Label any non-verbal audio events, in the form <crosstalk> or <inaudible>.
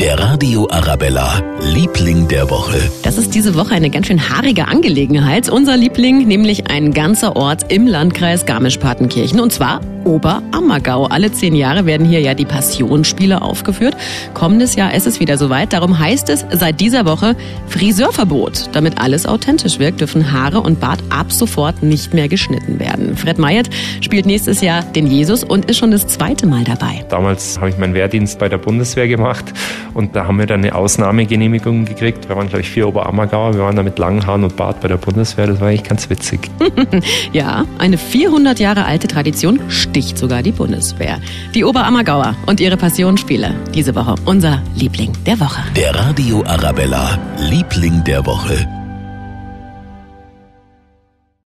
Der Radio Arabella, Liebling der Woche. Das ist diese Woche eine ganz schön haarige Angelegenheit. Unser Liebling, nämlich ein ganzer Ort im Landkreis Garmisch-Partenkirchen. Und zwar Oberammergau. Alle zehn Jahre werden hier ja die Passionsspiele aufgeführt. Kommendes Jahr ist es wieder soweit. Darum heißt es seit dieser Woche Friseurverbot. Damit alles authentisch wirkt, dürfen Haare und Bart ab sofort nicht mehr geschnitten werden. Fred Meyert spielt nächstes Jahr den Jesus und ist schon das zweite Mal dabei. Damals habe ich meinen Wehrdienst bei der Bundeswehr gemacht und da haben wir dann eine Ausnahmegenehmigung gekriegt. Wir waren, glaube ich, vier Oberammergauer. Wir waren da mit langen Haaren und Bart bei der Bundeswehr. Das war eigentlich ganz witzig. <laughs> ja, eine 400 Jahre alte Tradition sticht sogar die Bundeswehr. Die Oberammergauer und ihre Passionsspiele. Diese Woche unser Liebling der Woche. Der Radio Arabella, Liebling der Woche.